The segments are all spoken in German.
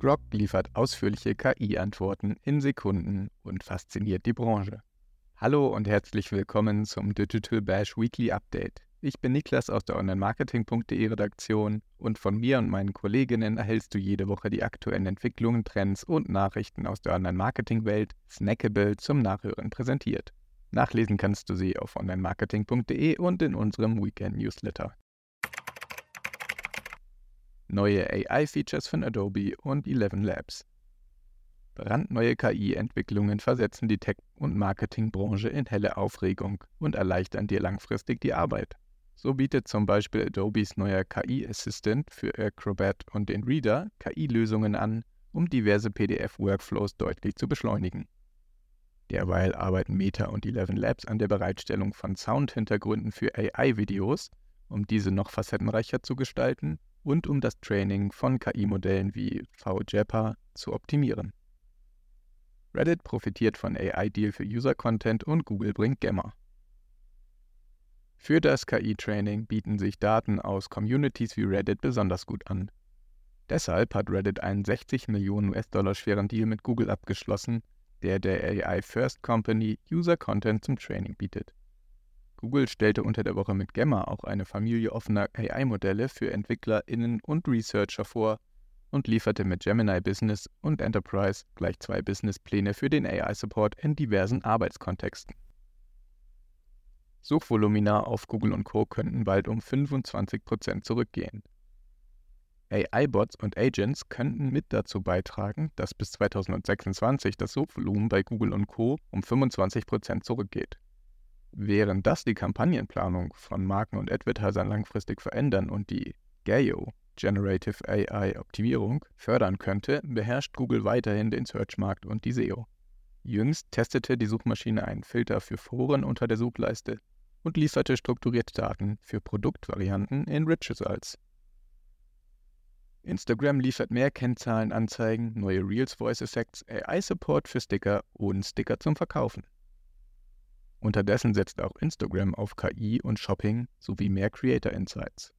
Grok liefert ausführliche KI-Antworten in Sekunden und fasziniert die Branche. Hallo und herzlich willkommen zum Digital Bash Weekly Update. Ich bin Niklas aus der Online-Marketing.de Redaktion und von mir und meinen Kolleginnen erhältst du jede Woche die aktuellen Entwicklungen, Trends und Nachrichten aus der Online-Marketing-Welt snackable zum Nachhören präsentiert. Nachlesen kannst du sie auf online-marketing.de und in unserem Weekend-Newsletter neue AI-Features von Adobe und Eleven Labs. Brandneue KI-Entwicklungen versetzen die Tech- und Marketingbranche in helle Aufregung und erleichtern dir langfristig die Arbeit. So bietet zum Beispiel Adobes neuer KI-Assistant für Acrobat und den Reader KI-Lösungen an, um diverse PDF-Workflows deutlich zu beschleunigen. Derweil arbeiten Meta und Eleven Labs an der Bereitstellung von Sound-Hintergründen für AI-Videos, um diese noch facettenreicher zu gestalten und um das Training von KI-Modellen wie VJEPA zu optimieren. Reddit profitiert von AI-Deal für User-Content und Google bringt Gamma. Für das KI-Training bieten sich Daten aus Communities wie Reddit besonders gut an. Deshalb hat Reddit einen 60 Millionen US-Dollar schweren Deal mit Google abgeschlossen, der der AI First Company User-Content zum Training bietet. Google stellte unter der Woche mit Gemma auch eine Familie offener AI-Modelle für EntwicklerInnen und Researcher vor und lieferte mit Gemini Business und Enterprise gleich zwei Businesspläne für den AI-Support in diversen Arbeitskontexten. Suchvolumina auf Google und Co. könnten bald um 25% zurückgehen. AI-Bots und Agents könnten mit dazu beitragen, dass bis 2026 das Suchvolumen bei Google und Co. um 25% zurückgeht. Während das die Kampagnenplanung von Marken und Advertisern langfristig verändern und die GAIO Generative AI Optimierung fördern könnte, beherrscht Google weiterhin den Search-Markt und die SEO. Jüngst testete die Suchmaschine einen Filter für Foren unter der Suchleiste und lieferte strukturierte Daten für Produktvarianten in Rich Results. Instagram liefert mehr Kennzahlenanzeigen, neue Reels Voice Effects, AI-Support für Sticker und Sticker zum Verkaufen. Unterdessen setzt auch Instagram auf KI und Shopping sowie mehr Creator Insights.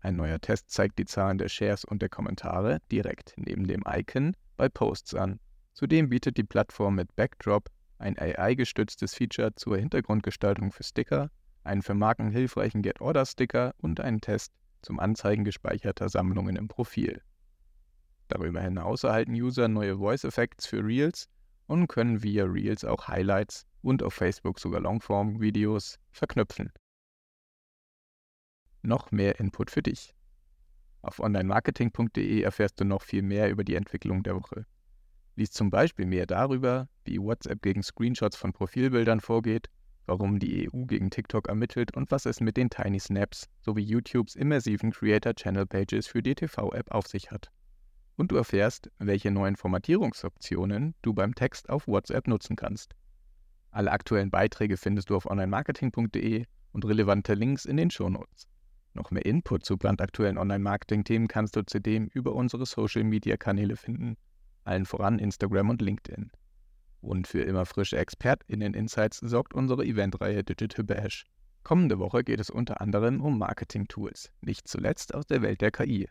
Ein neuer Test zeigt die Zahlen der Shares und der Kommentare direkt neben dem Icon bei Posts an. Zudem bietet die Plattform mit Backdrop ein AI-gestütztes Feature zur Hintergrundgestaltung für Sticker, einen für Marken hilfreichen Get-Order-Sticker und einen Test zum Anzeigen gespeicherter Sammlungen im Profil. Darüber hinaus erhalten User neue Voice Effects für Reels und können via Reels auch Highlights und auf Facebook sogar Longform-Videos verknüpfen. Noch mehr Input für dich. Auf onlinemarketing.de erfährst du noch viel mehr über die Entwicklung der Woche. Lies zum Beispiel mehr darüber, wie WhatsApp gegen Screenshots von Profilbildern vorgeht, warum die EU gegen TikTok ermittelt und was es mit den Tiny Snaps sowie YouTubes immersiven Creator Channel Pages für die TV-App auf sich hat. Und du erfährst, welche neuen Formatierungsoptionen du beim Text auf WhatsApp nutzen kannst. Alle aktuellen Beiträge findest du auf onlinemarketing.de und relevante Links in den Shownotes. Noch mehr Input zu brandaktuellen Online-Marketing-Themen kannst du zudem über unsere Social-Media-Kanäle finden, allen voran Instagram und LinkedIn. Und für immer frische ExpertInnen-Insights sorgt unsere Eventreihe Digital Bash. Kommende Woche geht es unter anderem um Marketing-Tools, nicht zuletzt aus der Welt der KI.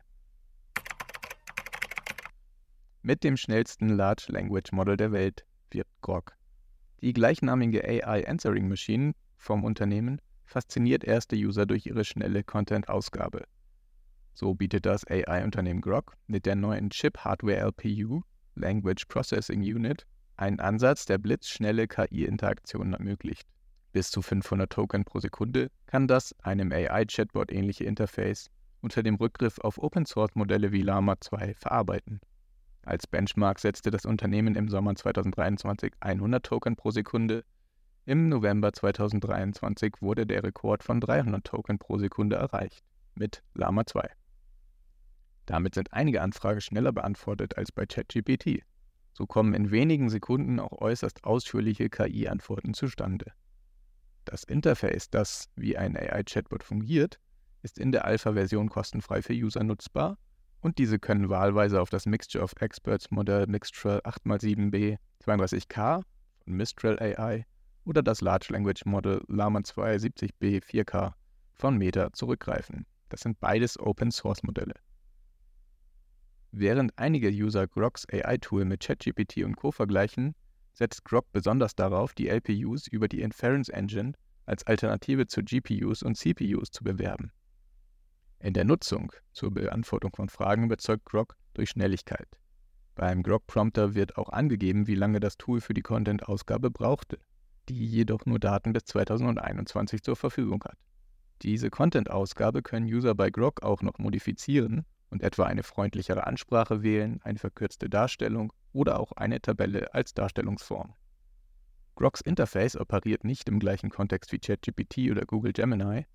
Mit dem schnellsten Large Language Model der Welt wird Grok die gleichnamige AI Answering Machine vom Unternehmen fasziniert erste User durch ihre schnelle Content-Ausgabe. So bietet das AI-Unternehmen Grok mit der neuen Chip-Hardware-LPU Language Processing Unit einen Ansatz, der blitzschnelle KI-Interaktionen ermöglicht. Bis zu 500 Token pro Sekunde kann das einem AI-Chatbot ähnliche Interface unter dem Rückgriff auf Open-Source-Modelle wie Llama 2 verarbeiten. Als Benchmark setzte das Unternehmen im Sommer 2023 100 Token pro Sekunde. Im November 2023 wurde der Rekord von 300 Token pro Sekunde erreicht, mit Lama 2. Damit sind einige Anfragen schneller beantwortet als bei ChatGPT. So kommen in wenigen Sekunden auch äußerst ausführliche KI-Antworten zustande. Das Interface, das wie ein AI-Chatbot fungiert, ist in der Alpha-Version kostenfrei für User nutzbar und diese können wahlweise auf das Mixture of Experts Modell Mixtral 8x7b 32K von Mistral AI oder das Large Language Model Llama 2 70b 4K von Meta zurückgreifen. Das sind beides Open Source Modelle. Während einige User Groks AI-Tool mit ChatGPT und Co. vergleichen, setzt Grok besonders darauf, die LPUs über die Inference Engine als Alternative zu GPUs und CPUs zu bewerben. In der Nutzung zur Beantwortung von Fragen überzeugt Grok durch Schnelligkeit. Beim Grok Prompter wird auch angegeben, wie lange das Tool für die Content-Ausgabe brauchte, die jedoch nur Daten bis 2021 zur Verfügung hat. Diese Content-Ausgabe können User bei Grok auch noch modifizieren und etwa eine freundlichere Ansprache wählen, eine verkürzte Darstellung oder auch eine Tabelle als Darstellungsform. Groks Interface operiert nicht im gleichen Kontext wie ChatGPT oder Google Gemini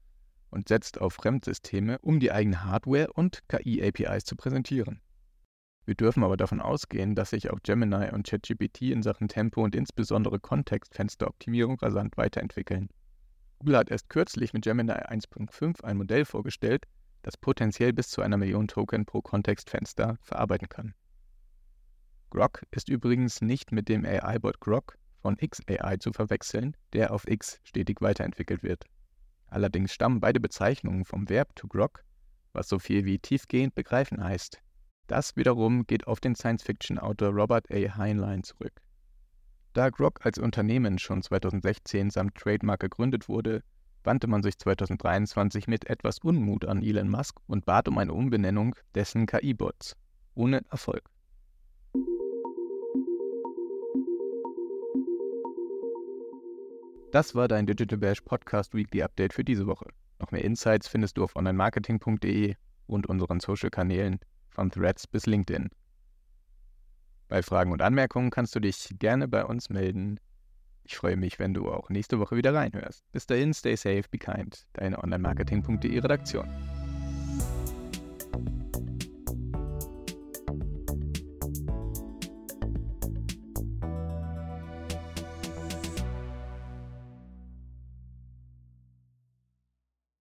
und setzt auf Fremdsysteme, um die eigene Hardware und KI-APIs zu präsentieren. Wir dürfen aber davon ausgehen, dass sich auch Gemini und ChatGPT in Sachen Tempo und insbesondere Kontextfensteroptimierung rasant weiterentwickeln. Google hat erst kürzlich mit Gemini 1.5 ein Modell vorgestellt, das potenziell bis zu einer Million Token pro Kontextfenster verarbeiten kann. Grok ist übrigens nicht mit dem AI-Bot Grok von XAI zu verwechseln, der auf X stetig weiterentwickelt wird. Allerdings stammen beide Bezeichnungen vom Verb to grok, was so viel wie tiefgehend begreifen heißt. Das wiederum geht auf den Science-Fiction-Autor Robert A. Heinlein zurück. Da Grok als Unternehmen schon 2016 samt Trademark gegründet wurde, wandte man sich 2023 mit etwas Unmut an Elon Musk und bat um eine Umbenennung dessen KI-Bots. Ohne Erfolg. Das war dein Digital Bash Podcast Weekly Update für diese Woche. Noch mehr Insights findest du auf onlinemarketing.de und unseren Social-Kanälen von Threads bis LinkedIn. Bei Fragen und Anmerkungen kannst du dich gerne bei uns melden. Ich freue mich, wenn du auch nächste Woche wieder reinhörst. Bis dahin, stay safe, be kind. Deine Onlinemarketing.de Redaktion.